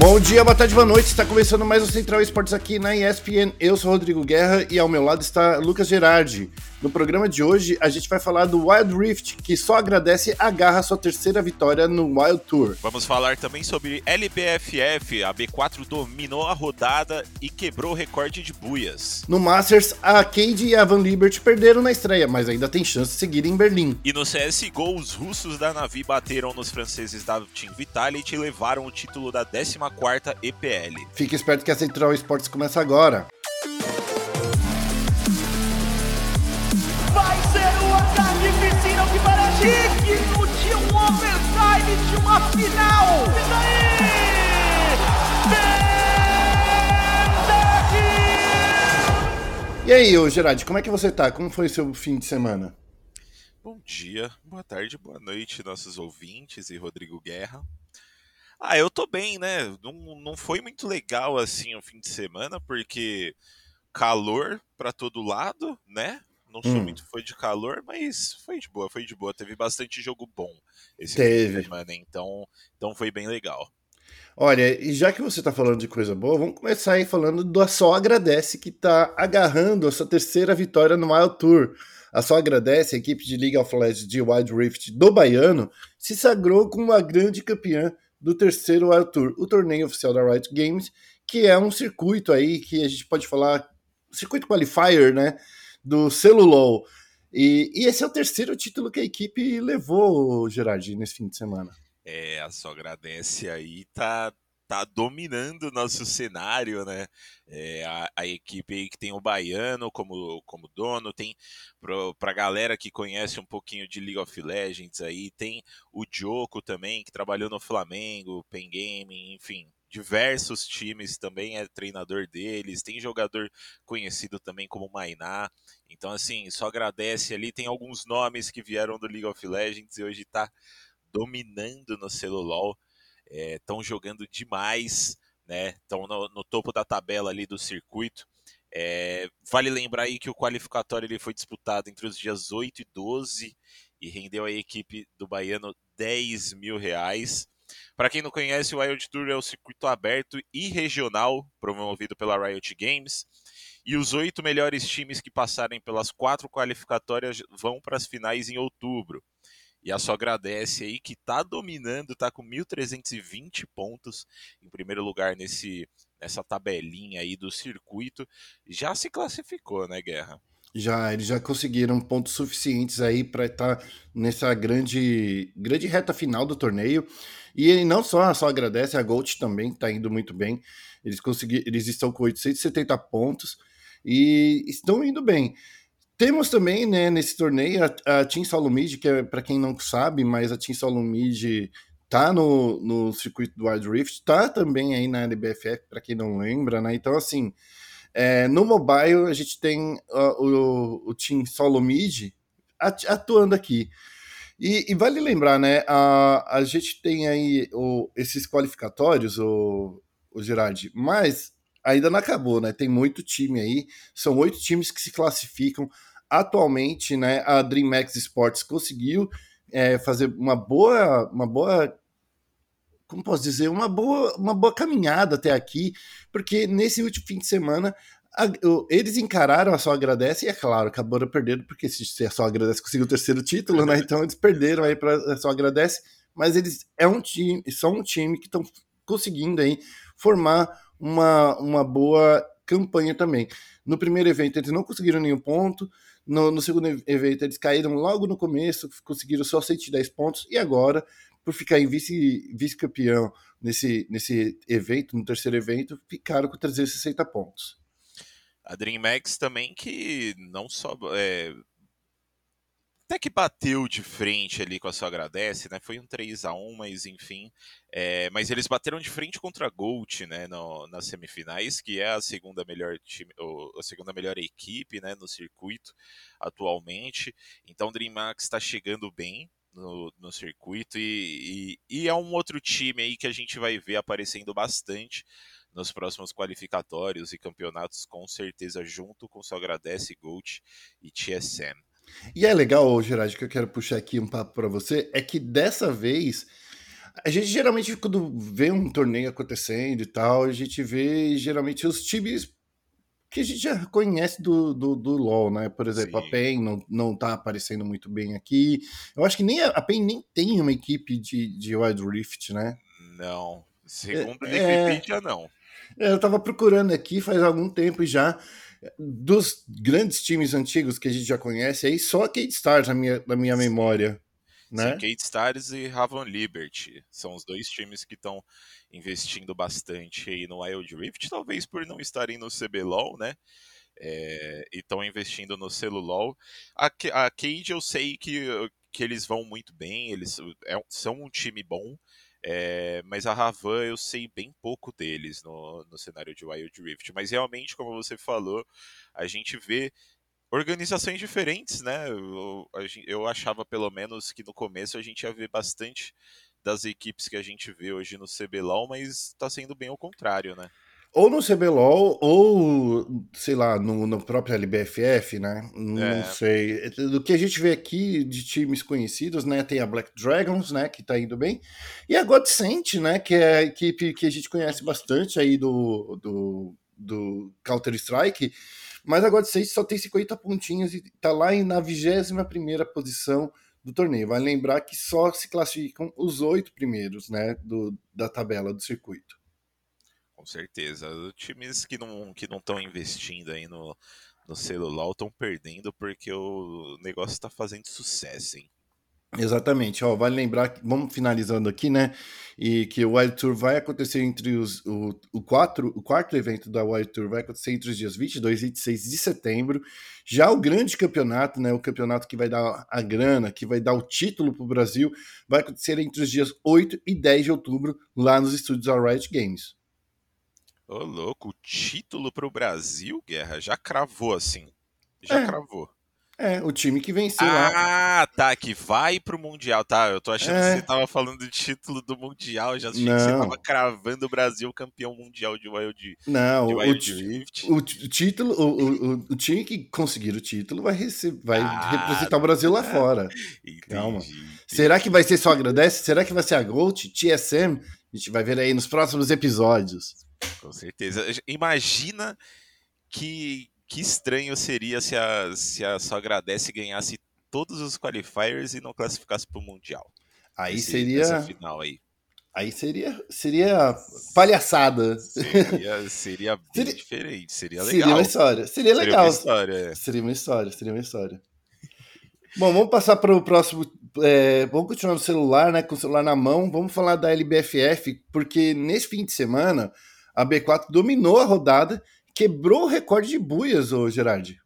Bom dia, boa tarde, boa noite. Está começando mais o Central Esportes aqui na ESPN. Eu sou Rodrigo Guerra e ao meu lado está Lucas Gerardi. No programa de hoje, a gente vai falar do Wild Rift, que só agradece a garra sua terceira vitória no Wild Tour. Vamos falar também sobre LBFF. A B4 dominou a rodada e quebrou o recorde de buias. No Masters, a Cade e a Van Liberty perderam na estreia, mas ainda tem chance de seguir em Berlim. E no CSGO, os russos da Navi bateram nos franceses da Team Vitality e levaram o título da 14ª EPL. Fique esperto que a Central Esportes começa agora. De uma final. Isso aí! E aí, ô Gerard, como é que você tá? Como foi seu fim de semana? Bom dia, boa tarde, boa noite, nossos ouvintes e Rodrigo Guerra. Ah, eu tô bem, né? Não, não foi muito legal assim o fim de semana, porque calor para todo lado, né? Não sou Hum. muito fã de calor, mas foi de boa, foi de boa. Teve bastante jogo bom esse Teve. semana, então, então foi bem legal. Olha, e já que você tá falando de coisa boa, vamos começar aí falando do A Só Agradece, que tá agarrando a sua terceira vitória no Wild Tour. A Só Agradece, a equipe de League of Legends de Wild Rift do Baiano, se sagrou como uma grande campeã do terceiro Wild Tour, o torneio oficial da Riot Games, que é um circuito aí que a gente pode falar, circuito qualifier, né, do Celulol. E, e esse é o terceiro título que a equipe levou, Gerard, nesse fim de semana. É, a só agradece aí, tá, tá dominando o nosso cenário, né? É, a, a equipe aí que tem o Baiano como, como dono, tem pro, pra galera que conhece um pouquinho de League of Legends aí, tem o Joko também, que trabalhou no Flamengo, Pen Gaming, enfim, diversos times também é treinador deles, tem jogador conhecido também como Mainá. Então, assim, só agradece ali. Tem alguns nomes que vieram do League of Legends e hoje tá dominando no celulol. Estão jogando demais, né? Estão no, no topo da tabela ali do circuito. É, vale lembrar aí que o qualificatório ele foi disputado entre os dias 8 e 12 e rendeu à equipe do Baiano 10 mil reais. Para quem não conhece, o Wild Tour é o circuito aberto e regional promovido pela Riot Games. E os oito melhores times que passarem pelas quatro qualificatórias vão para as finais em outubro. E a só agradece aí que tá dominando, tá com 1.320 pontos em primeiro lugar nesse, nessa tabelinha aí do circuito. Já se classificou, né, Guerra? Já, eles já conseguiram pontos suficientes aí para estar nessa grande, grande reta final do torneio. E ele não só, só agradece, a Gold também está indo muito bem. Eles, conseguiram, eles estão com 870 pontos e estão indo bem. Temos também, né, nesse torneio, a, a Team Solomid, que é para quem não sabe, mas a Team Solomid tá no, no circuito do Wild Rift, tá também aí na LBFF, para quem não lembra, né? Então, assim, é, no mobile, a gente tem uh, o, o Team Solo Mid at, atuando aqui. E, e, vale lembrar, né? A, a gente tem aí o, esses qualificatórios, o, o Gerard, mas ainda não acabou, né? Tem muito time aí, são oito times que se classificam. Atualmente, né? A DreamHack Sports conseguiu é, fazer uma boa, uma boa como posso dizer, uma boa, uma boa caminhada até aqui, porque nesse último fim de semana a, o, eles encararam a Só Agradece e, é claro, acabaram perdendo, porque se a Só Agradece conseguiu o terceiro título, né? Então eles perderam aí para Só Agradece, mas eles é um time, são um time que estão conseguindo aí formar uma, uma boa campanha também. No primeiro evento eles não conseguiram nenhum ponto, no, no segundo evento eles caíram logo no começo, conseguiram só 110 pontos, e agora por ficar em vice, vice-campeão nesse, nesse evento, no terceiro evento, ficaram com 360 pontos. A DreamHack também que não só. É, até que bateu de frente ali com a sua agradece, né? Foi um 3 a 1 mas enfim. É, mas eles bateram de frente contra a Gold, né? No, nas semifinais, que é a segunda melhor time, a segunda melhor equipe, né? No circuito atualmente. Então o DreamHack está chegando bem, no, no circuito e, e, e, é um outro time aí que a gente vai ver aparecendo bastante nos próximos qualificatórios e campeonatos, com certeza, junto com o Agradece, Gold e TSM. E é legal, Gerard, que eu quero puxar aqui um papo para você, é que dessa vez A gente geralmente, quando vê um torneio acontecendo e tal, a gente vê geralmente os times que a gente já conhece do, do, do LoL, né? Por exemplo, Sim. a PEN não, não tá aparecendo muito bem aqui. Eu acho que nem a, a PEN nem tem uma equipe de, de Wild Rift, né? Não. Segundo é, Wikipedia, é, não. Eu tava procurando aqui faz algum tempo já. Dos grandes times antigos que a gente já conhece, aí só a Kate Stars na minha, na minha memória. Né? Sim, Kate Stars e Raven Liberty são os dois times que estão investindo bastante aí no Wild Rift, talvez por não estarem no CBLOL, né? É, e estão investindo no Celulol. A, a Cade eu sei que, que eles vão muito bem, eles é, são um time bom, é, mas a Ravan eu sei bem pouco deles no, no cenário de Wild Rift. Mas realmente, como você falou, a gente vê organizações diferentes, né? Eu, eu achava pelo menos que no começo a gente ia ver bastante das equipes que a gente vê hoje no CBLOL, mas está sendo bem ao contrário, né? Ou no CBLOL, ou, sei lá, no, no próprio LBFF, né? Não é. sei. Do que a gente vê aqui de times conhecidos, né? Tem a Black Dragons, né? Que tá indo bem. E a Godsent, né? Que é a equipe que a gente conhece bastante aí do, do, do Counter-Strike. Mas a Godsent só tem 50 pontinhos e tá lá na 21 primeira posição do torneio. Vai lembrar que só se classificam os oito primeiros, né? Do, da tabela do circuito. Com certeza. Times que não que não estão investindo aí no, no celular estão perdendo porque o negócio está fazendo sucesso, hein? Exatamente, ó, vale lembrar que vamos finalizando aqui, né? E que o Wild Tour vai acontecer entre os o, o, quatro, o quarto evento da Wild Tour vai acontecer entre os dias 22 e 26 de setembro. Já o grande campeonato, né? O campeonato que vai dar a grana, que vai dar o título para o Brasil, vai acontecer entre os dias 8 e 10 de outubro, lá nos estúdios da Riot Games. Ô, louco, o título para o Brasil, Guerra, já cravou assim. Já é. cravou. É, o time que venceu ah, lá. Ah, tá, que vai pro Mundial, tá? Eu tô achando é. que você tava falando do título do Mundial, já achei Não. que você tava cravando o Brasil campeão mundial de Wild Não, de Wild o, Rift. O, título, o, o, o, time que conseguir o título vai, receber, vai ah, representar o Brasil lá fora. Entendi, Calma. Entendi. Será que vai ser só agradece? Será que vai ser a Gold, TSM? A gente vai ver aí nos próximos episódios. Com certeza. Imagina que, que estranho seria se a, se a Só Agradece ganhasse todos os qualifiers e não classificasse para o Mundial. Aí Esse, seria. final aí. Aí seria, seria palhaçada. Seria, seria bem seria, diferente, seria legal. Seria uma história. Seria legal. Seria uma história, é. Seria uma história, seria uma história. Bom, vamos passar para o próximo. É, vamos continuar no celular, né? Com o celular na mão. Vamos falar da LBFF, porque nesse fim de semana a B4 dominou a rodada, quebrou o recorde de buias, ô Gerard.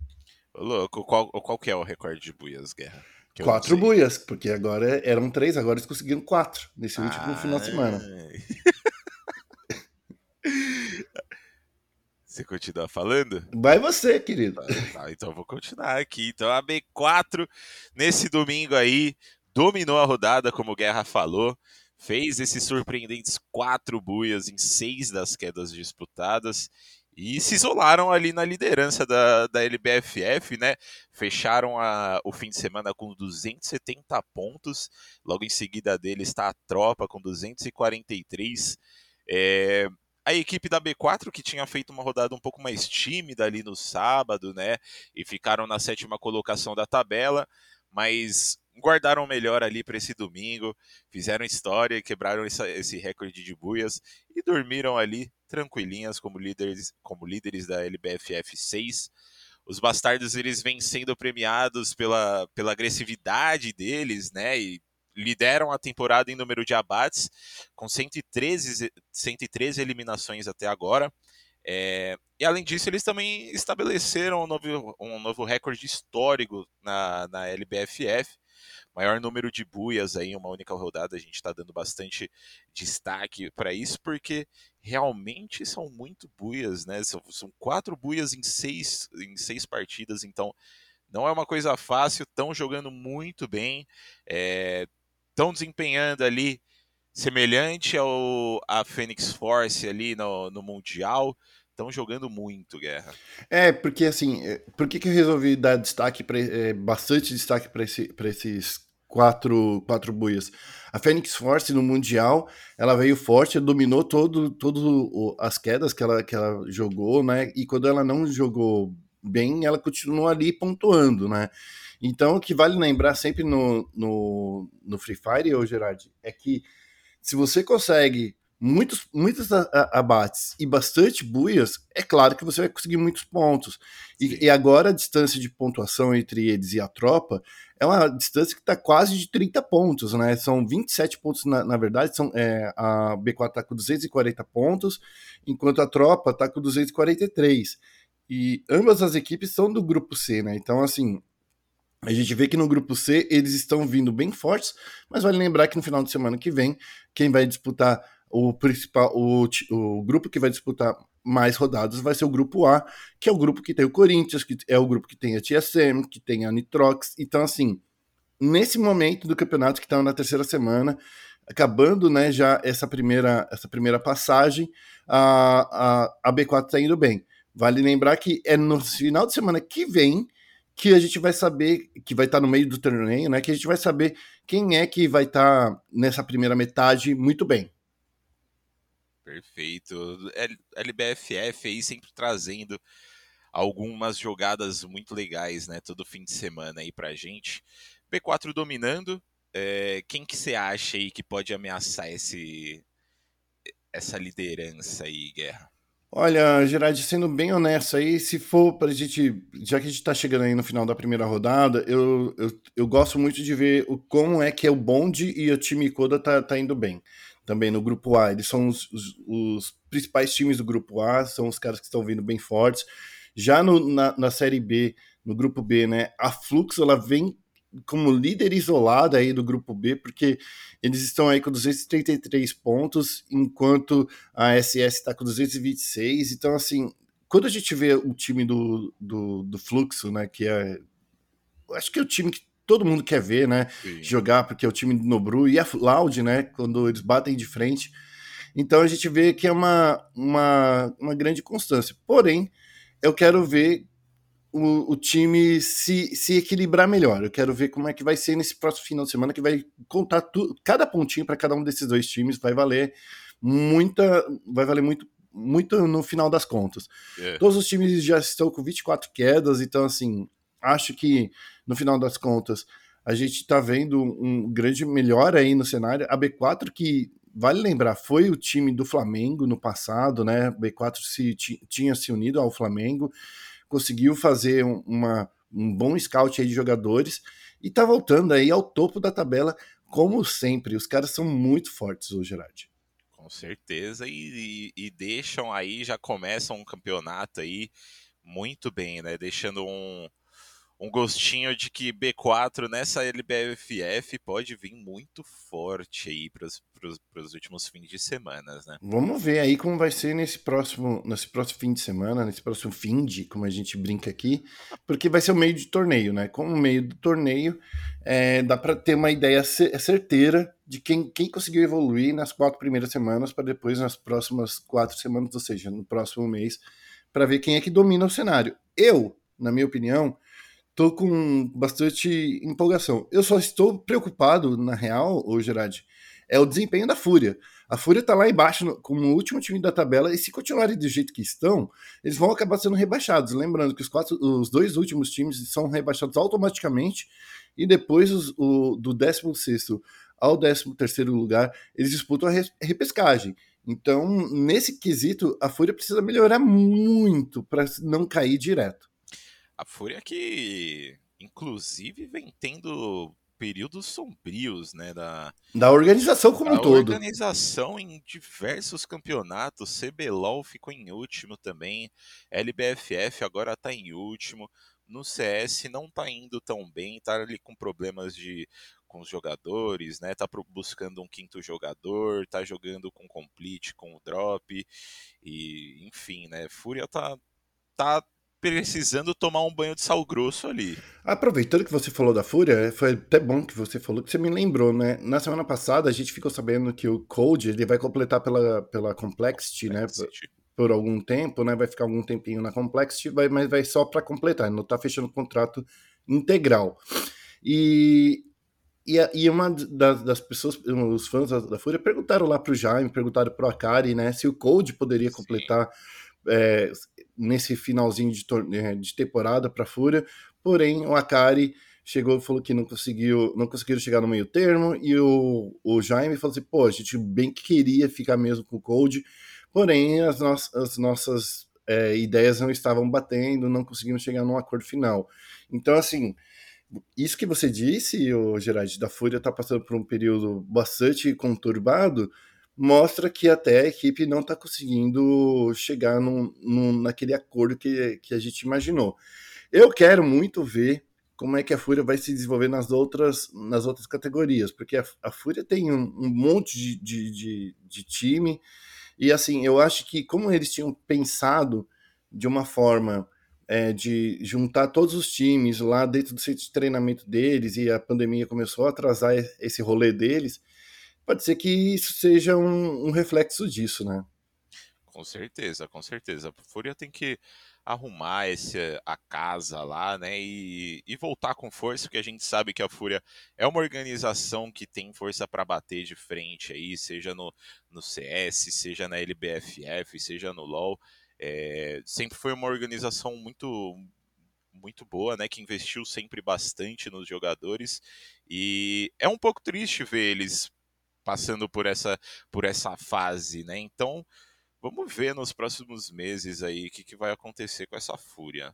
Louco, qual, qual que é o recorde de buias, Guerra? Quatro buias, porque agora eram três, agora eles conseguiram quatro nesse ah, último final de semana. Você continua falando? Vai você, querido. Tá, então eu vou continuar aqui. Então a B4, nesse domingo aí, dominou a rodada, como o Guerra falou fez esses surpreendentes quatro buias em seis das quedas disputadas e se isolaram ali na liderança da, da LBFF, né? Fecharam a, o fim de semana com 270 pontos. Logo em seguida dele está a tropa com 243. É, a equipe da B4, que tinha feito uma rodada um pouco mais tímida ali no sábado, né? E ficaram na sétima colocação da tabela, mas guardaram melhor ali para esse domingo, fizeram história, quebraram esse recorde de buias e dormiram ali tranquilinhas como líderes, como líderes da LBFF 6. Os bastardos eles vêm sendo premiados pela, pela agressividade deles, né? E lideram a temporada em número de abates, com 113, 113 eliminações até agora. É, e além disso, eles também estabeleceram um novo, um novo recorde histórico na, na LBFF, maior número de buias aí em uma única rodada. A gente está dando bastante destaque para isso, porque realmente são muito buias, né? São, são, quatro buias em seis, em seis partidas, então não é uma coisa fácil. Estão jogando muito bem, estão é, desempenhando ali semelhante ao a Phoenix Force ali no, no Mundial estão jogando muito guerra. É, porque assim, é, por que, que eu resolvi dar destaque para é, bastante destaque para esse, esses quatro, quatro buias. A Phoenix Force no Mundial, ela veio forte, dominou todo, todo as quedas que ela, que ela jogou, né? E quando ela não jogou bem, ela continuou ali pontuando, né? Então, o que vale lembrar sempre no, no, no Free Fire, ô Gerard, é que se você consegue muitos, muitos abates e bastante buias, é claro que você vai conseguir muitos pontos. E, e, agora a distância de pontuação entre eles e a tropa é uma distância que está quase de 30 pontos, né? São 27 pontos, na, na verdade, são, é, a B4 está com 240 pontos, enquanto a tropa está com 243. E ambas as equipes são do grupo C, né? Então, assim, a gente vê que no grupo C eles estão vindo bem fortes, mas vale lembrar que no final de semana que vem, quem vai disputar o principal, o, o grupo que vai disputar mais rodadas vai ser o grupo A, que é o grupo que tem o Corinthians, que é o grupo que tem a TSM, que tem a Nitrox. Então, assim, nesse momento do campeonato que está na terceira semana, acabando né, já essa primeira, essa primeira passagem, a, a, a B4 está indo bem. Vale lembrar que é no final de semana que vem que a gente vai saber, que vai estar tá no meio do torneio, né? Que a gente vai saber quem é que vai estar tá nessa primeira metade muito bem. Perfeito. LBFF aí sempre trazendo algumas jogadas muito legais, né? Todo fim de semana aí pra gente. B4 dominando. É, quem que você acha aí que pode ameaçar esse, essa liderança aí, Guerra? Olha, Gerard, sendo bem honesto aí, se for para a gente, já que a gente está chegando aí no final da primeira rodada, eu, eu, eu, gosto muito de ver o, como é que é o bonde e o time Coda tá, tá indo bem também no grupo A. Eles são os, os, os, principais times do grupo A, são os caras que estão vindo bem fortes. Já no, na, na série B, no grupo B, né, a Flux ela vem como líder isolada aí do grupo B, porque eles estão aí com 233 pontos, enquanto a SS está com 226. Então, assim, quando a gente vê o time do, do, do Fluxo, né, que é. Acho que é o time que todo mundo quer ver, né? Sim. Jogar, porque é o time do Nobru e a Loud, né? Quando eles batem de frente. Então a gente vê que é uma, uma, uma grande constância. Porém, eu quero ver o, o, time se, se equilibrar melhor. Eu quero ver como é que vai ser nesse próximo final de semana, que vai contar tudo, cada pontinho para cada um desses dois times vai valer muita, vai valer muito, muito no final das contas. É. Todos os times já estão com 24 quedas, então assim, acho que no final das contas a gente está vendo um grande melhor aí no cenário. A B4 que vale lembrar, foi o time do Flamengo no passado, né? B4 se, tinha se unido ao Flamengo, conseguiu fazer uma, um bom scout aí de jogadores e tá voltando aí ao topo da tabela, como sempre. Os caras são muito fortes hoje, Gerard. Com certeza, e, e, e deixam aí, já começam um campeonato aí muito bem, né? Deixando um, um gostinho de que B4 nessa LBFF pode vir muito forte aí para os últimos fins de semana, né? Vamos ver aí como vai ser nesse próximo, nesse próximo fim de semana, nesse próximo fim de, como a gente brinca aqui, porque vai ser o meio de torneio, né? Como meio do torneio, é, dá para ter uma ideia certeira de quem, quem conseguiu evoluir nas quatro primeiras semanas para depois nas próximas quatro semanas, ou seja, no próximo mês, para ver quem é que domina o cenário. Eu, na minha opinião, tô com bastante empolgação. Eu só estou preocupado, na real, ô Gerard, é o desempenho da Fúria. A Fúria tá lá embaixo no, como o último time da tabela e se continuarem do jeito que estão, eles vão acabar sendo rebaixados. Lembrando que os, quatro, os dois últimos times são rebaixados automaticamente e depois os, o, do 16 ao 13 lugar, eles disputam a repescagem. Então, nesse quesito, a Fúria precisa melhorar muito para não cair direto. A Fúria que, inclusive, vem tendo períodos sombrios, né, da, da organização como um todo. Da organização em diversos campeonatos, CBLOL ficou em último também, LBFF agora tá em último, no CS não tá indo tão bem, tá ali com problemas de com os jogadores, né, tá buscando um quinto jogador, tá jogando com complete, com o drop, e enfim, né, Fúria tá tá precisando tomar um banho de sal grosso ali. Aproveitando que você falou da Fúria, foi até bom que você falou, que você me lembrou, né? Na semana passada a gente ficou sabendo que o Code ele vai completar pela, pela Complexity, né? Por, por algum tempo, né? Vai ficar algum tempinho na Complexity, vai, mas vai só para completar, não tá fechando o contrato integral. E e, e uma das, das, pessoas, os fãs da, da Fúria, perguntaram lá pro Jaime, perguntaram pro Akari, né, se o Cold poderia completar é, nesse finalzinho de, é, de temporada para a Fúria, porém o Akari chegou e falou que não conseguiu, não conseguiram chegar no meio termo, e o, o Jaime falou assim, pô, a gente bem queria ficar mesmo com o Cold, porém as, no as nossas é, ideias não estavam batendo, não conseguimos chegar num acordo final. Então, assim, isso que você disse, o Gerard, da Fúria está passando por um período bastante conturbado, mostra que até a equipe não está conseguindo chegar num, num, naquele acordo que, que a gente imaginou. Eu quero muito ver como é que a Fúria vai se desenvolver nas outras, nas outras categorias, porque a, a Fúria tem um, um monte de, de, de, de, time, e assim, eu acho que como eles tinham pensado de uma forma é, de juntar todos os times lá dentro do centro de treinamento deles, e a pandemia começou a atrasar esse rolê deles, pode ser que isso seja um, um reflexo disso, né? Com certeza, com certeza. A Fúria tem que arrumar esse, a casa lá, né? E, e, voltar com força, porque a gente sabe que a Fúria é uma organização que tem força para bater de frente aí, seja no, no CS, seja na LBFF, seja no LoL. É, sempre foi uma organização muito muito boa, né? Que investiu sempre bastante nos jogadores e é um pouco triste ver eles passando por essa por essa fase, né? Então Vamos ver nos próximos meses aí o que, que vai acontecer com essa fúria.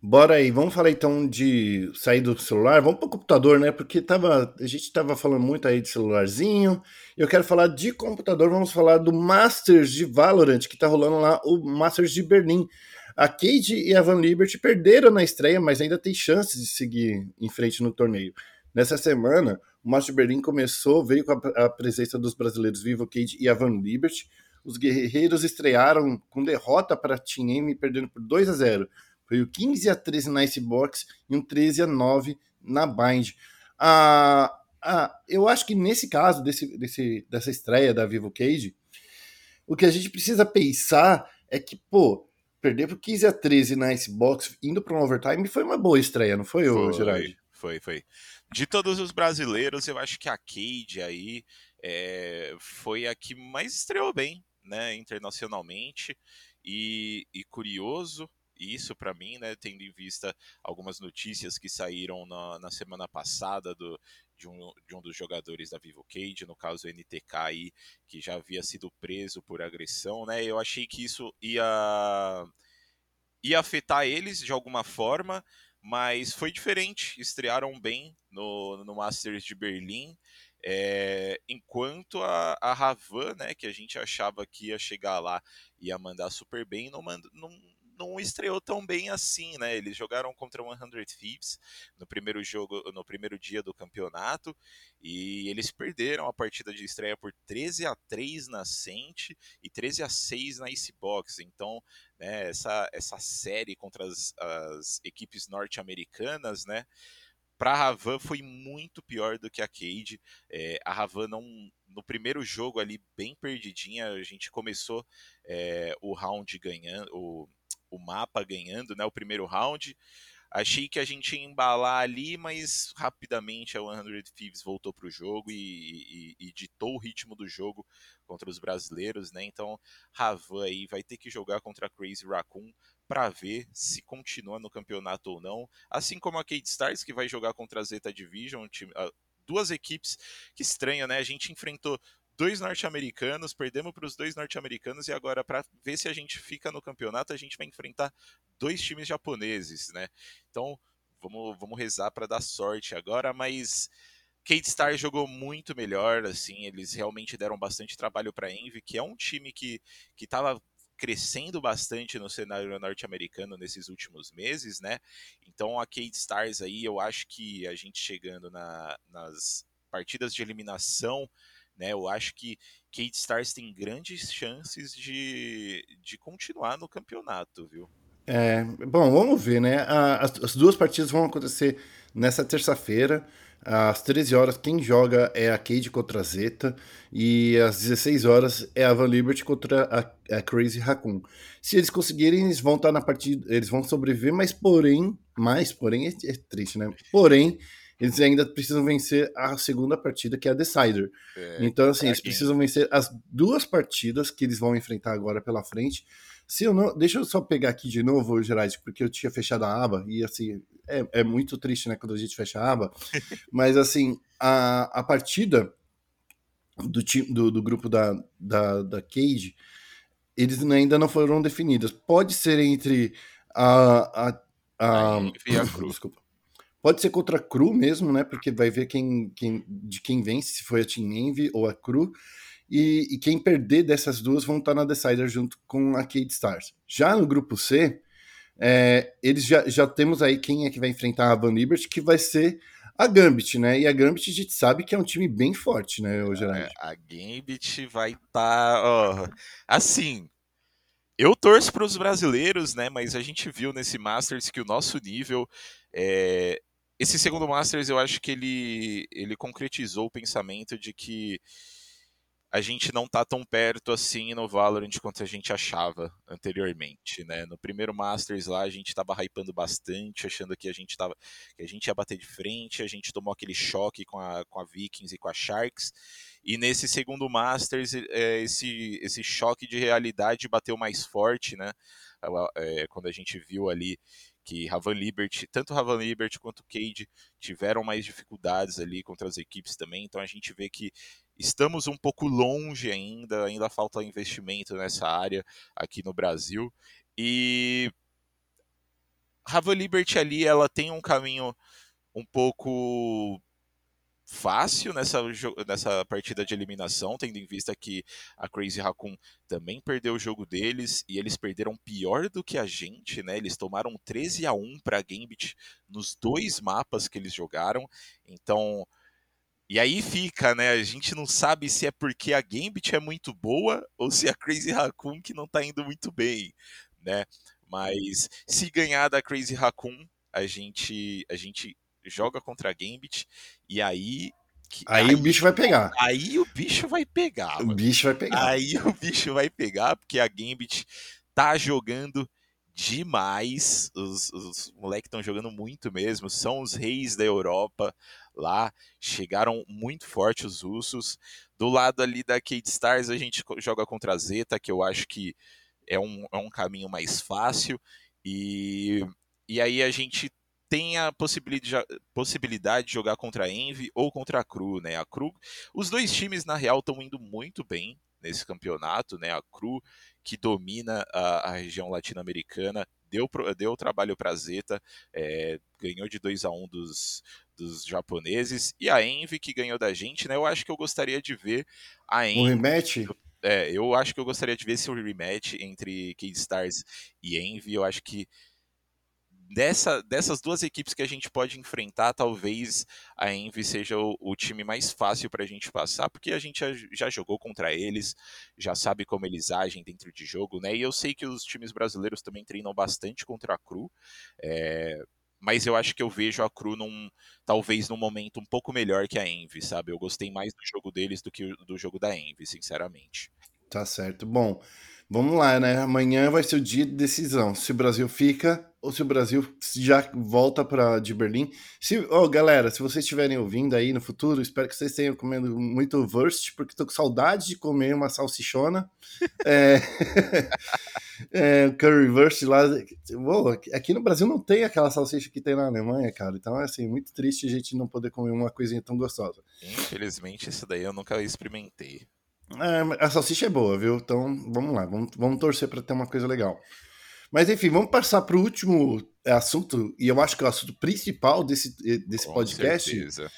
Bora aí, vamos falar então de sair do celular, vamos para o computador, né? Porque tava, a gente estava falando muito aí de celularzinho. Eu quero falar de computador, vamos falar do Masters de Valorant, que está rolando lá, o Masters de Berlim. A Cade e a Van Liberty perderam na estreia, mas ainda tem chances de seguir em frente no torneio. Nessa semana, o Masters de Berlim começou, veio com a, a presença dos brasileiros Vivo Cade e a Van Liberty. Os guerreiros estrearam com derrota para a Team M, perdendo por 2 a 0. Foi o 15 a 13 na Icebox e um 13 a 9 na Bind. Ah, ah, eu acho que nesse caso, desse, desse, dessa estreia da Vivo Cage, o que a gente precisa pensar é que, pô, perder por 15 a 13 na Icebox indo para um overtime foi uma boa estreia, não foi, foi Gerard? Foi, foi. De todos os brasileiros, eu acho que a Cade aí é, foi a que mais estreou bem né, internacionalmente. E, e curioso isso para mim, né, tendo em vista algumas notícias que saíram na, na semana passada do, de, um, de um dos jogadores da Vivo Cage, no caso o NTK aí, que já havia sido preso por agressão, né, eu achei que isso ia, ia afetar eles de alguma forma, mas foi diferente, estrearam bem no, no Masters de Berlim, é, enquanto a, a Ravan, né, que a gente achava que ia chegar lá e ia mandar super bem, não, manda, não, não estreou tão bem assim, né? Eles jogaram contra o 100 Thieves no primeiro jogo, no primeiro dia do campeonato, e eles perderam a partida de estreia por 13 a 3 na Sente e 13 a 6 na Icebox. Então, né, essa, essa série contra as, as equipes norte-americanas, né? para a Ravan foi muito pior do que a Cade. É, a Ravan não no primeiro jogo ali bem perdidinha, a gente começou é, o round ganhando, o mapa ganhando, né, o primeiro round. Achei que a gente ia embalar ali, mas rapidamente a 100 Thieves voltou para o jogo e, e, e, ditou o ritmo do jogo contra os brasileiros, né? Então, Ravan aí vai ter que jogar contra a Crazy Raccoon para ver se continua no campeonato ou não. Assim como a Kate Stars, que vai jogar contra a Zeta Division, time, duas equipes que estranha, né? A gente enfrentou dois norte-americanos, perdemos para os dois norte-americanos e agora para ver se a gente fica no campeonato, a gente vai enfrentar dois times japoneses, né? Então, vamos, vamos rezar para dar sorte agora, mas Kate Star jogou muito melhor, assim, eles realmente deram bastante trabalho para Envy, que é um time que que estava crescendo bastante no cenário norte-americano nesses últimos meses, né? Então a Kate Stars aí, eu acho que a gente chegando na, nas partidas de eliminação né? Eu acho que Kate Stars tem grandes chances de, de continuar no campeonato, viu? É, bom, vamos ver, né? As, as duas partidas vão acontecer nessa terça-feira. Às 13 horas, quem joga é a Cade contra a Zeta. E às 16 horas é a Van Liberty contra a, a Crazy Raccoon. Se eles conseguirem, eles vão estar na partida, eles vão sobreviver, mas porém, mais porém, é, é triste, né? Porém, eles ainda precisam vencer a segunda partida, que é a Decider. É, então, assim, eles precisam vencer as duas partidas que eles vão enfrentar agora pela frente. Se eu não. Deixa eu só pegar aqui de novo, Gerard, porque eu tinha fechado a aba, e assim, é, é muito triste, né, quando a gente fecha a aba. Mas assim, a, a partida do, time, do, do grupo da, da, da Cage, eles ainda não foram definidos. Pode ser entre a. a, a, a. Desculpa. Pode ser contra a Cru mesmo, né? Porque vai ver quem, quem, de quem vence, se foi a Team Envy ou a Cru. E, e, quem perder dessas duas vão estar na Decider junto com a Cade Stars. Já no grupo C, é, eles já, já temos aí quem é que vai enfrentar a Van Liberty, que vai ser a Gambit, né? E a Gambit a gente sabe que é um time bem forte, né, Gerard? É, a Gambit vai estar, tá, assim, eu torço para os brasileiros, né? Mas a gente viu nesse Masters que o nosso nível é, esse segundo Masters eu acho que ele, ele concretizou o pensamento de que a gente não tá tão perto assim no Valorant quanto a gente achava anteriormente, né? No primeiro Masters lá a gente tava hypando bastante, achando que a gente tava que a gente ia bater de frente, a gente tomou aquele choque com a, com a Vikings e com a Sharks. E nesse segundo Masters, é, esse, esse choque de realidade bateu mais forte, né? É, quando a gente viu ali que Ravan Liberty, tanto Ravan Liberty quanto Cade tiveram mais dificuldades ali contra as equipes também, então a gente vê que estamos um pouco longe ainda, ainda falta investimento nessa área aqui no Brasil. E Ravan Liberty ali, ela tem um caminho um pouco fácil nessa, nessa partida de eliminação, tendo em vista que a Crazy Raccoon também perdeu o jogo deles e eles perderam pior do que a gente, né? Eles tomaram 13 a 1 para Gambit nos dois mapas que eles jogaram. Então, e aí fica, né? A gente não sabe se é porque a Gambit é muito boa ou se é a Crazy Raccoon que não tá indo muito bem, né? Mas se ganhar da Crazy Raccoon, a gente a gente joga contra a Gambit e aí Aí, aí, o bicho vai pegar. Aí o bicho vai pegar. O bicho vai pegar. Aí o bicho vai pegar, porque a Gambit tá jogando demais. Os, os moleques estão jogando muito mesmo. São os reis da Europa lá. Chegaram muito forte os russos. Do lado ali da Kate Stars, a gente joga contra a Zeta, que eu acho que é um, é um caminho mais fácil. E, e aí a gente tem a possibilidade de jogar contra a Envy ou contra a Cru, né? A Cru, os dois times na real estão indo muito bem nesse campeonato, né? A Cru que domina a, a região latino-americana deu deu trabalho para a Zeta, é, ganhou de 2 a 1 um dos dos japoneses e a Envy que ganhou da gente, né? Eu acho que eu gostaria de ver a Envy. Um rematch? É, eu acho que eu gostaria de ver esse rematch entre Cade Stars e Envy. Eu acho que dessa, dessas duas equipes que a gente pode enfrentar, talvez a Envy seja o, o time mais fácil para a gente passar, porque a gente já, já, jogou contra eles, já sabe como eles agem dentro de jogo, né? E eu sei que os times brasileiros também treinam bastante contra a Cru, é, mas eu acho que eu vejo a Cru num, talvez num momento um pouco melhor que a Envy, sabe? Eu gostei mais do jogo deles do que do jogo da Envy, sinceramente. Tá certo. Bom, vamos lá, né? Amanhã vai ser o dia de decisão. Se o Brasil fica ou se o Brasil já volta para de Berlim. Se, oh, galera, se vocês estiverem ouvindo aí no futuro, espero que vocês tenham comendo muito wurst, porque estou com saudade de comer uma salsichona. é, é, curry wurst lá. aqui no Brasil não tem aquela salsicha que tem na Alemanha, cara. Então é assim, muito triste a gente não poder comer uma coisinha tão gostosa. Infelizmente, isso daí eu nunca experimentei. É, a salsicha é boa, viu? Então vamos lá, vamos, vamos torcer para ter uma coisa legal. Mas enfim, vamos passar para o último assunto, e eu acho que é o assunto principal desse, desse Com podcast. Certeza.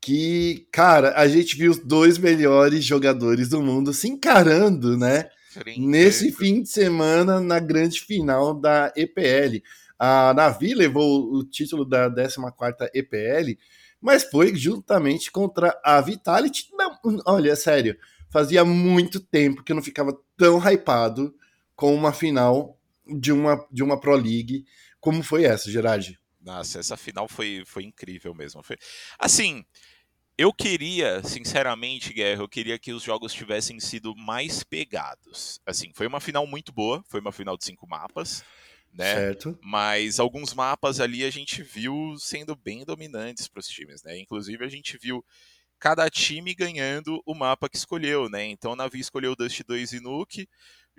Que, cara, a gente viu os dois melhores jogadores do mundo se encarando, né? Nesse fim de semana, na grande final da EPL. A Navi levou o título da 14 EPL, mas foi juntamente contra a Vitality. Não, olha, sério, fazia muito tempo que eu não ficava tão hypado com uma final de uma, de uma Pro League como foi essa, Gerard? Nossa, essa final foi, foi incrível mesmo. Foi... Assim, eu queria, sinceramente, Guerra, eu queria que os jogos tivessem sido mais pegados. Assim, foi uma final muito boa, foi uma final de cinco mapas. né? Certo. Mas alguns mapas ali a gente viu sendo bem dominantes para os times, né? Inclusive a gente viu cada time ganhando o mapa que escolheu, né? Então a Navi escolheu Dust 2 e Nuke,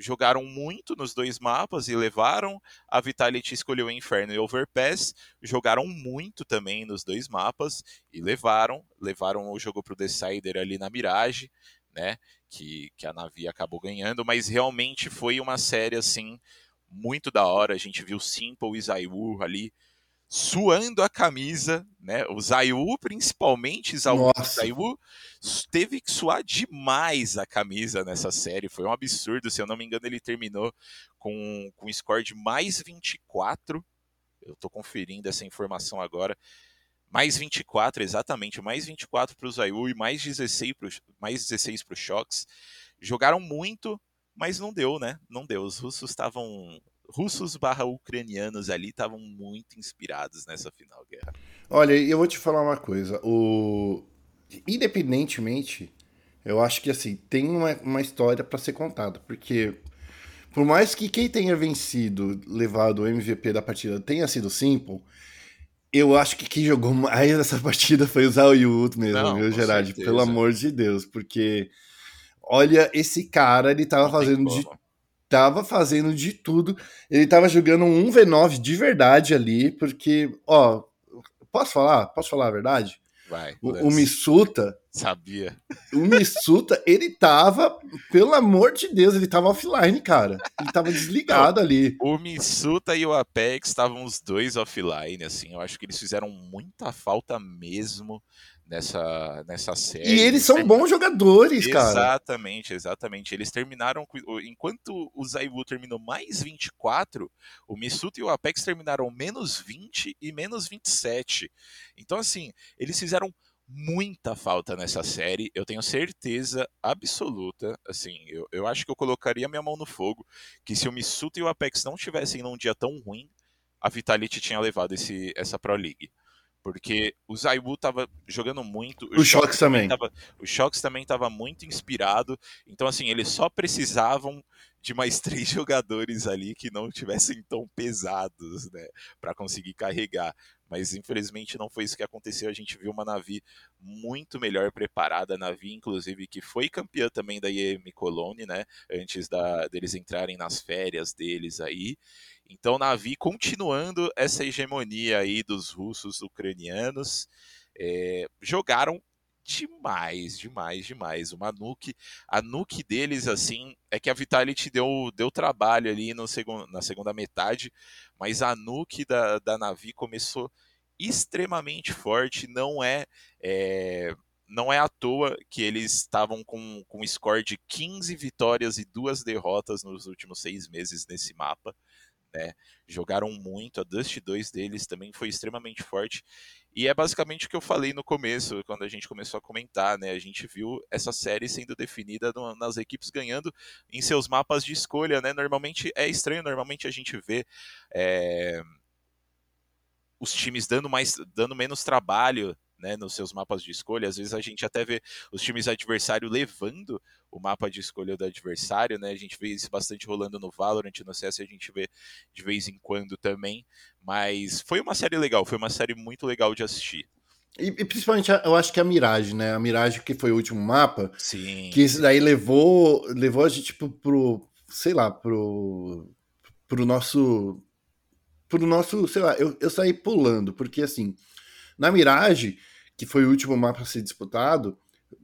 jogaram muito nos dois mapas e levaram. A Vitality escolheu Inferno e Overpass, jogaram muito também nos dois mapas e levaram. Levaram o jogo para o Decider ali na Mirage, né? Que, que a Navi acabou ganhando, mas realmente foi uma série assim muito da hora. A gente viu Simple e Zayu ali suando a camisa, né? O Zayu, principalmente, o Zayu teve que suar demais a camisa nessa série. Foi um absurdo. Se eu não me engano, ele terminou com, com um score de mais 24. Eu tô conferindo essa informação agora. Mais 24, exatamente, mais 24 para o Zayu e mais 16 para mais 16 o Shox. Jogaram muito, mas não deu, né? Não deu. Os russos estavam. Russos barra ucranianos ali estavam muito inspirados nessa final guerra. Olha, eu vou te falar uma coisa. O... Independentemente, eu acho que assim, tem uma, uma história para ser contada. Porque por mais que quem tenha vencido, levado o MVP da partida tenha sido Simple, eu acho que quem jogou mais essa partida foi o Zhao Yut mesmo, Não, viu, Gerard? Certeza. Pelo amor de Deus, porque olha, esse cara, ele tava Não fazendo de tava fazendo de tudo. Ele tava jogando um V9 de verdade ali, porque, ó, posso falar? Posso falar a verdade? Vai. O, o Missuta. Sabia. O Missuta, ele tava, pelo amor de Deus, ele tava offline, cara. Ele tava desligado Não, ali. O Missuta e o Apex estavam os dois offline, assim. Eu acho que eles fizeram muita falta mesmo nessa, nessa série. E eles são bons jogadores, exatamente, cara. Exatamente, exatamente. Eles terminaram. Enquanto o Zaibu terminou mais 24, o Missuto e o Apex terminaram menos 20 e menos 27. Então, assim, eles fizeram muita falta nessa série. Eu tenho certeza absoluta, assim, eu, eu acho que eu colocaria minha mão no fogo que se o Missuto e o Apex não tivessem num dia tão ruim, a Vitality tinha levado esse, essa Pro League porque o Zaibu tava jogando muito. O, o Shox também. Tava, o Shox também tava muito inspirado. Então, assim, eles só precisavam de mais três jogadores ali que não tivessem tão pesados, né, para conseguir carregar. Mas infelizmente não foi isso que aconteceu. A gente viu uma Navi muito melhor preparada, Navi inclusive que foi campeã também da IEM Cologne, né, antes da deles entrarem nas férias deles aí. Então, Navi continuando essa hegemonia aí dos russos ucranianos, é, jogaram demais, demais, demais. Uma nuke, a nuke deles, assim, é que a Vitality deu, deu trabalho ali no segun, na segunda metade, mas a nuke da, da Navi começou extremamente forte, não é, é não é à toa que eles estavam com, com um score de 15 vitórias e duas derrotas nos últimos seis meses nesse mapa né? Jogaram muito, a Dust 2 deles também foi extremamente forte. E é basicamente o que eu falei no começo, quando a gente começou a comentar, né? A gente viu essa série sendo definida no, nas equipes ganhando em seus mapas de escolha, né? Normalmente é estranho, normalmente a gente vê. É, os times dando mais dando menos trabalho né, nos seus mapas de escolha. Às vezes a gente até vê os times adversários levando o mapa de escolha do adversário, né? A gente vê isso bastante rolando no Valorant, no CS a gente vê de vez em quando também. Mas foi uma série legal, foi uma série muito legal de assistir. E, e, principalmente eu acho que a Mirage, né? A Mirage que foi o último mapa. Sim. Que isso daí levou, levou a gente pro, pro sei lá, pro, pro nosso. Pro nosso, sei lá, eu, eu saí pulando, porque assim, na Mirage, que foi o último mapa a ser disputado,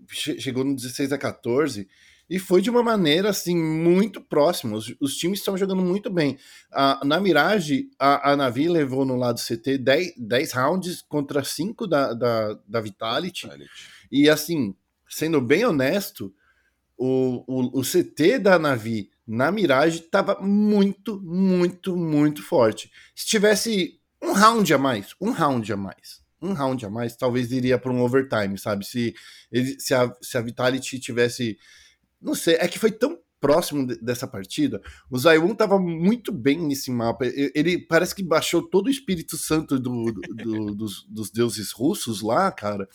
chegou no 16 a 14 e foi de uma maneira assim muito próxima. Os, os times estão jogando muito bem. A, na Mirage, a, a Navi levou no lado CT 10, 10 rounds contra 5 da, da, da Vitality. Vitality. E assim, sendo bem honesto, o, o, o CT da Navi na Mirage estava muito, muito, muito forte. Se tivesse um round a mais, um round a mais, um round a mais, talvez iria para um overtime, sabe? Se, ele, se, a, se a Vitality tivesse. Não sei, é que foi tão próximo de, dessa partida. O Zaiwon estava muito bem nesse mapa. Ele, parece que baixou todo o Espírito Santo do, do, do, dos, dos deuses russos lá, cara.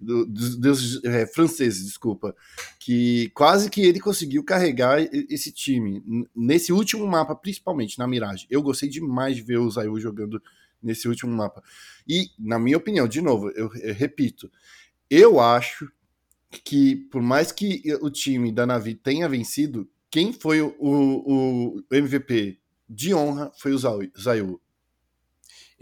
do, dos deuses é, franceses, desculpa, que quase que ele conseguiu carregar esse time nesse último mapa, principalmente na Mirage. Eu gostei demais de ver o Zayu jogando nesse último mapa. E, na minha opinião, de novo, eu, eu repito, eu acho que por mais que o time da Navi tenha vencido, quem foi o, o, o MVP de honra foi o Zayu.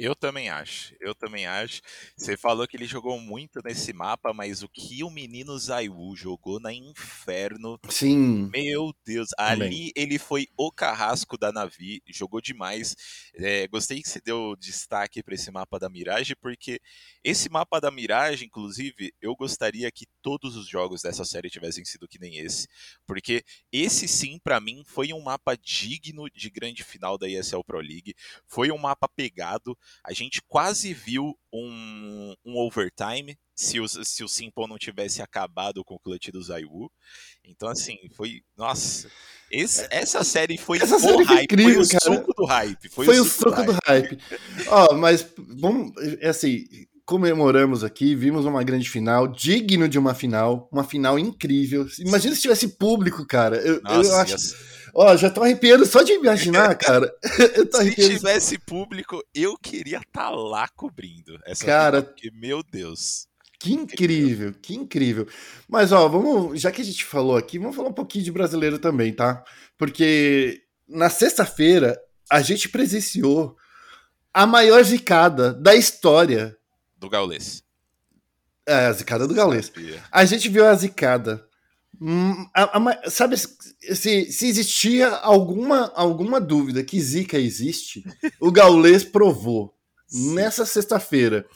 Eu também acho, eu também acho. Você falou que ele jogou muito nesse mapa, mas o que o menino Zayu jogou na Inferno. Sim. Meu Deus, também. ali ele foi o carrasco da Navi, jogou demais. É, gostei que você deu destaque para esse mapa da Mirage, porque esse mapa da Mirage, inclusive, eu gostaria que todos os jogos dessa série tivessem sido que nem esse. Porque esse sim, para mim, foi um mapa digno de grande final da ESL Pro League. Foi um mapa pegado. A gente quase viu um, um overtime se o, se o Simple não tivesse acabado com o clutch do Zayu. Então, assim, foi. Nossa. Esse, essa série foi essa série hype, incrível, foi o cara. soco do hype. Foi, foi o, soco do hype. Ó, oh, mas vamos. É assim, comemoramos aqui, vimos uma grande final, digno de uma final, uma final incrível. Imagina se tivesse público, cara. Eu, Nossa, eu acho. Yes. Ó, já tô arrepiando só de imaginar, cara. Se tivesse público, eu queria estar tá lá cobrindo essa cara, porque, meu Deus. Que incrível, que incrível. Mas, ó, vamos, já que a gente falou aqui, vamos falar um pouquinho de brasileiro também, tá? Porque na sexta-feira a gente presenciou a maior zicada da história do Gaules. É, a zicada do Gaules. A gente viu a zicada. Hum, a, a, sabe, se, se existia alguma, alguma dúvida que Zica existe, o Gaules provou Sim. nessa sexta-feira.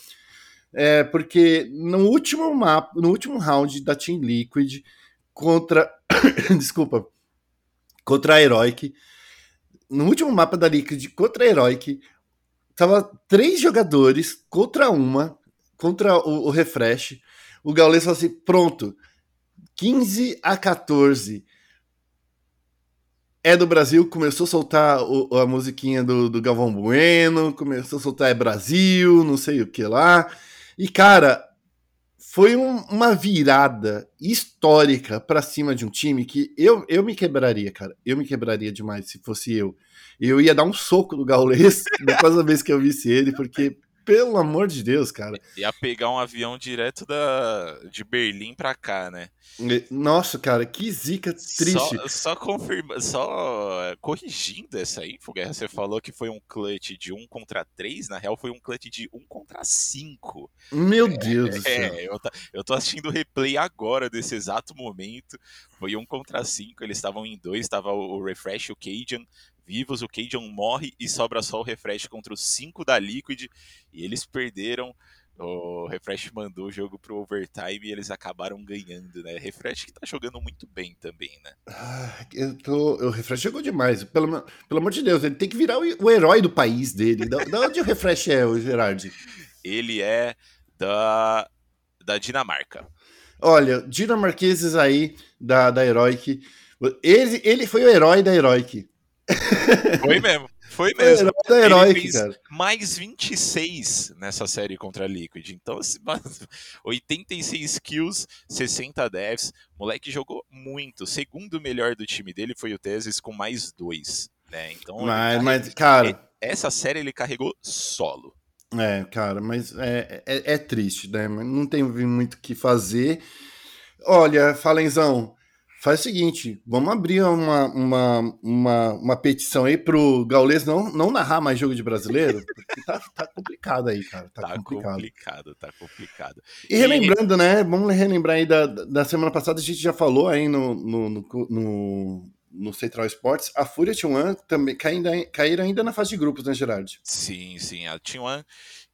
É, porque no último mapa, no último round da Team Liquid contra. desculpa. Contra a Heroic. No último mapa da Liquid contra a Heroic, tava três jogadores contra uma, contra o, o refresh. O Gaules falou assim: pronto, 15 a 14. É do Brasil, começou a soltar o, a musiquinha do, do Galvão Bueno, começou a soltar É Brasil, não sei o que lá. E, cara, foi um, uma virada histórica para cima de um time que eu, eu me quebraria, cara. Eu me quebraria demais se fosse eu. Eu ia dar um soco no Gaules depois vez que eu visse ele, porque pelo amor de Deus, cara. Ia pegar um avião direto da, de Berlim pra cá, né? Nossa, cara, que zica triste. Só, só confirma, só corrigindo essa aí, Guerra, você falou que foi um clutch de 1 contra 3, na real foi um clutch de 1 contra 5. Meu Deus é, do céu. É, eu, eu tô assistindo o replay agora desse exato momento. Foi 1 contra 5, eles estavam em 2, estava o Refresh, o Cajun, vivos, o Cajun morre e sobra só o Refresh contra os 5 da Liquid e eles perderam. O Refresh mandou o jogo pro overtime e eles acabaram ganhando, né? Refresh que tá jogando muito bem também, né? Ah, eu tô... O Refresh jogou demais. Pelo, pelo amor de Deus, ele tem que virar o, o herói do país dele. da, da onde o Refresh é, o Gerard? Ele é da, da Dinamarca. Olha, dinamarqueses aí da, da Heroic. Ele, ele foi o herói da Heroic. Foi mesmo. Foi mesmo. Da Heroic, cara. mais 26 nessa série contra a Liquid. Então, 86 kills, 60 deaths. O moleque jogou muito. segundo melhor do time dele foi o Tesis com mais dois. Né? Então, mas, mas, cara. Essa série ele carregou solo. É, cara, mas é, é, é triste, né? Não tem muito o que fazer. Olha, Falenzão, Faz o seguinte, vamos abrir uma, uma, uma, uma petição aí pro Gaules não, não narrar mais jogo de brasileiro, porque tá, tá complicado aí, cara. Tá, tá complicado. complicado, tá complicado. E, e relembrando, né? Vamos relembrar aí da, da semana passada, a gente já falou aí no, no, no, no, no Central Sports, a Fúria T1 também caindo, caíram ainda na fase de grupos, né, Gerard? Sim, sim. A T1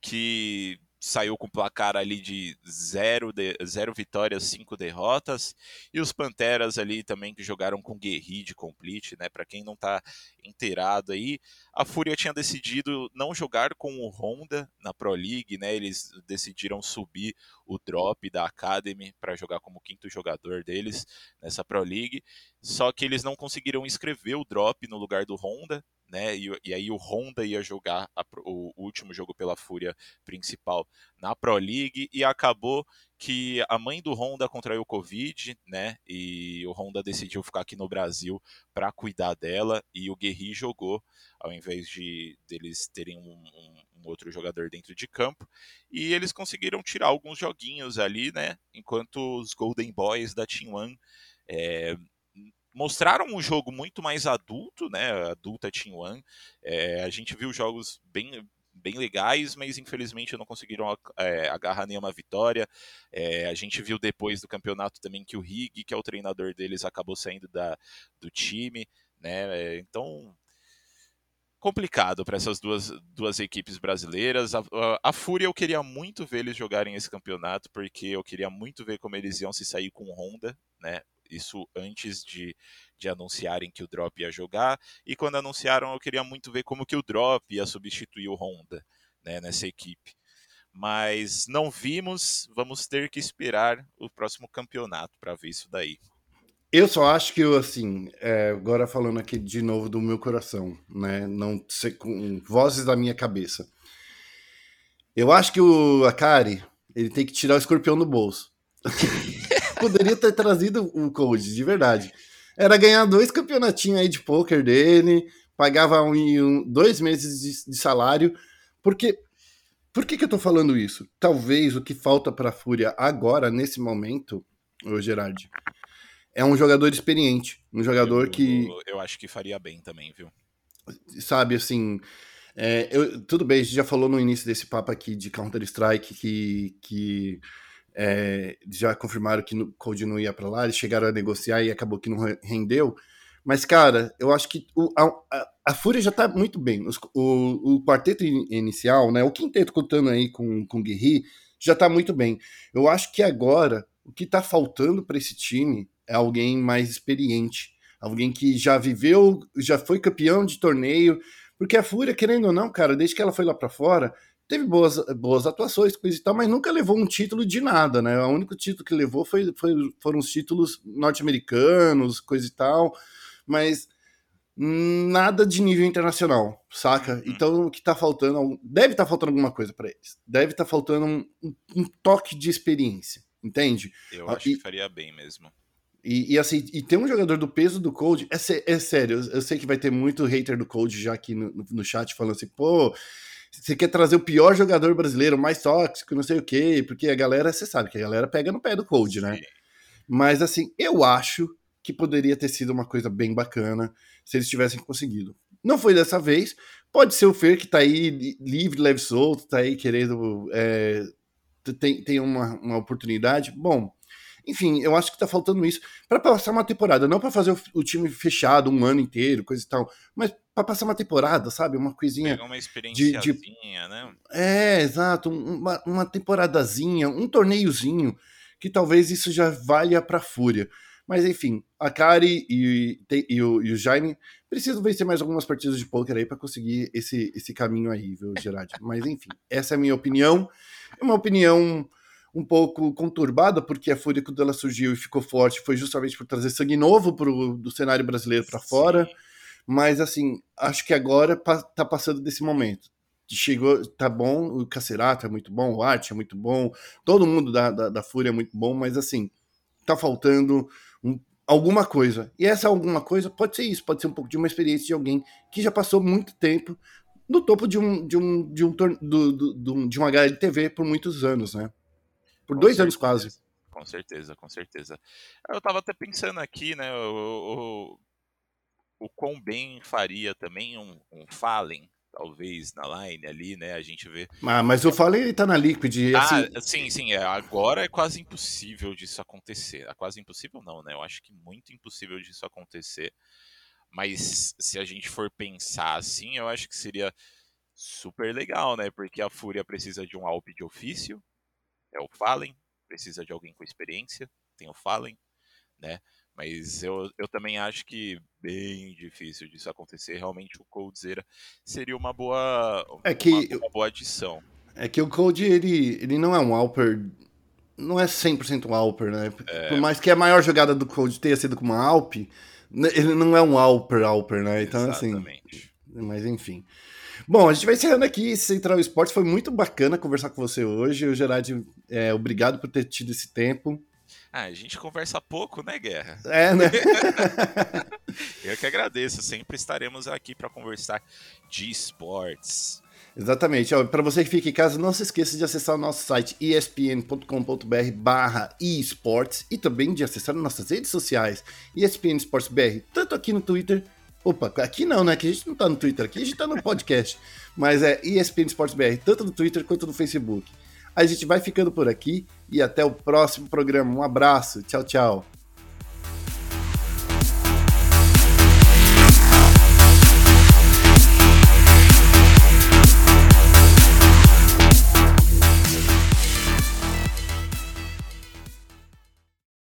que saiu com placar ali de zero, de, zero vitórias, cinco derrotas. E os Panteras ali também que jogaram com Guerri de complete, né? Para quem não tá inteirado aí, a Fúria tinha decidido não jogar com o Honda na Pro League, né? Eles decidiram subir o drop da Academy para jogar como quinto jogador deles nessa Pro League. só que eles não conseguiram escrever o drop no lugar do Honda, né? E, e aí o Honda ia jogar a, o, último jogo pela Fúria principal na Pro League e acabou que a mãe do Honda contraiu Covid, né? E o Honda decidiu ficar aqui no Brasil para cuidar dela e o Guerri jogou ao invés de deles terem um, um, um, outro jogador dentro de campo e eles conseguiram tirar alguns joguinhos ali, né? Enquanto os Golden Boys da Team One é, mostraram um jogo muito mais adulto, né? Adulta Team One. É, a gente viu jogos bem, bem legais, mas infelizmente não conseguiram é, agarrar nenhuma vitória. É, a gente viu depois do campeonato também que o Rig, que é o treinador deles, acabou saindo da, do time, né? Então complicado para essas duas, duas equipes brasileiras. A, a, a, Fúria eu queria muito ver eles jogarem esse campeonato, porque eu queria muito ver como eles iam se sair com Honda, né? Isso antes de, de anunciarem que o Drop ia jogar. E quando anunciaram, eu queria muito ver como que o Drop ia substituir o Honda né, nessa equipe. Mas não vimos, vamos ter que esperar o próximo campeonato para ver isso daí. Eu só acho que, assim, é, agora falando aqui de novo do meu coração, né? Não ser com vozes da minha cabeça. Eu acho que o Akari, ele tem que tirar o escorpião do bolso. poderia ter trazido o Code, de verdade. Era ganhar dois campeonatinhos aí de poker dele, pagava um, um, dois meses de, de, salário, porque. Por que, que eu tô falando isso? Talvez o que falta para a Fúria agora, nesse momento, ô Gerard, é um jogador experiente. Um jogador eu, que. Eu acho que faria bem também, viu? Sabe, assim. É, eu, tudo bem, a gente já falou no início desse papo aqui de Counter-Strike que, que é, já confirmaram que o Code não ia para lá, eles chegaram a negociar e acabou que não rendeu. Mas, cara, eu acho que o, a, a, Fúria já tá muito bem. Os, o, o quarteto inicial, né? O quinteto contando aí com, com o Guerri, já tá muito bem. Eu acho que agora o que tá faltando para esse time é alguém mais experiente. Alguém que já viveu, já foi campeão de torneio. Porque a Fúria, querendo ou não, cara, desde que ela foi lá para fora, teve boas, boas atuações, coisa e tal, mas nunca levou um título de nada, né? O único título que levou foi, foi foram os títulos norte-americanos, coisa e tal, mas nada de nível internacional, saca? Uhum. Então o que tá faltando, deve estar tá faltando alguma coisa para eles. Deve estar tá faltando um, um, toque de experiência, entende? Eu ah, acho e, que faria bem mesmo. E, e, assim, e ter um jogador do peso do Cold, é, é sério, eu, eu, sei que vai ter muito hater do Cold já aqui no, no chat falando assim, pô, você quer trazer o pior jogador brasileiro, mais tóxico, não sei o quê, porque a galera, você sabe que a galera pega no pé do Cold, né? Mas assim, eu acho que poderia ter sido uma coisa bem bacana se eles tivessem conseguido. Não foi dessa vez. Pode ser o Fer que tá aí livre, leve solto, tá aí querendo. É, tem, tem uma, uma oportunidade. Bom, enfim, eu acho que tá faltando isso para passar uma temporada, não para fazer o, o, time fechado um ano inteiro, coisa e tal, mas para passar uma temporada, sabe? Uma coisinha. Pegar uma experiência de, de... né? É, exato, uma, uma temporadazinha, um torneiozinho, que talvez isso já valha para Fúria. Mas enfim, a Kari e, e, o, e o Jaime precisam vencer mais algumas partidas de poker aí para conseguir esse, esse caminho aí, viu, Gerard? Mas enfim, essa é a minha opinião. É uma opinião um pouco conturbada, porque a Fúria, quando ela surgiu e ficou forte, foi justamente por trazer sangue novo pro, do cenário brasileiro para fora. Mas, assim, acho que agora tá passando desse momento. Chegou, tá bom, o Cacerato é muito bom, o Arte é muito bom, todo mundo da, da, da Fúria é muito bom, mas, assim, tá faltando um, alguma coisa. E essa alguma coisa pode ser isso, pode ser um pouco de uma experiência de alguém que já passou muito tempo no topo de um de um de um, do, do, do, de uma HLTV por muitos anos, né? Por com dois certeza, anos quase. Com certeza, com certeza. Eu tava até pensando aqui, né? O, o, o quão bem faria também um, um Fallen, talvez, na line ali, né? A gente vê. Ah, mas o Fallen ele tá na Liquid. Assim... Ah, sim, sim. É, agora é quase impossível disso acontecer. É quase impossível, não, né? Eu acho que muito impossível disso acontecer. Mas se a gente for pensar assim, eu acho que seria super legal, né? Porque a Fúria precisa de um Alp de ofício, é o Fallen, precisa de alguém com experiência, tem o Fallen, né? Mas eu, eu também acho que bem difícil disso acontecer. Realmente o Coldzera seria uma boa, é que, uma, uma, boa adição. É que o Cold ele, ele não é um Alper não é 100% um Alper, né? É. Por mais que a maior jogada do Cold tenha sido com uma Alp, né, ele não é um Alper Alper, né? Então, assim, Exatamente. assim. Mas enfim. Bom, a gente vai encerrando aqui Central Esportes. Foi muito bacana conversar com você hoje. O Gerard, é, obrigado por ter tido esse tempo. Ah, a gente conversa pouco, né, Guerra? É, né? Eu que agradeço. Sempre estaremos aqui para conversar de esportes. Exatamente. Para você que fica em casa, não se esqueça de acessar o nosso site espn.com.br barra esportes e também de acessar nossas redes sociais ESPN Esportes BR, tanto aqui no Twitter. Opa, aqui não, né? Que a gente não tá no Twitter, aqui a gente tá no podcast. Mas é ESPN Esportes BR, tanto no Twitter quanto no Facebook. A gente vai ficando por aqui e até o próximo programa. Um abraço. Tchau, tchau.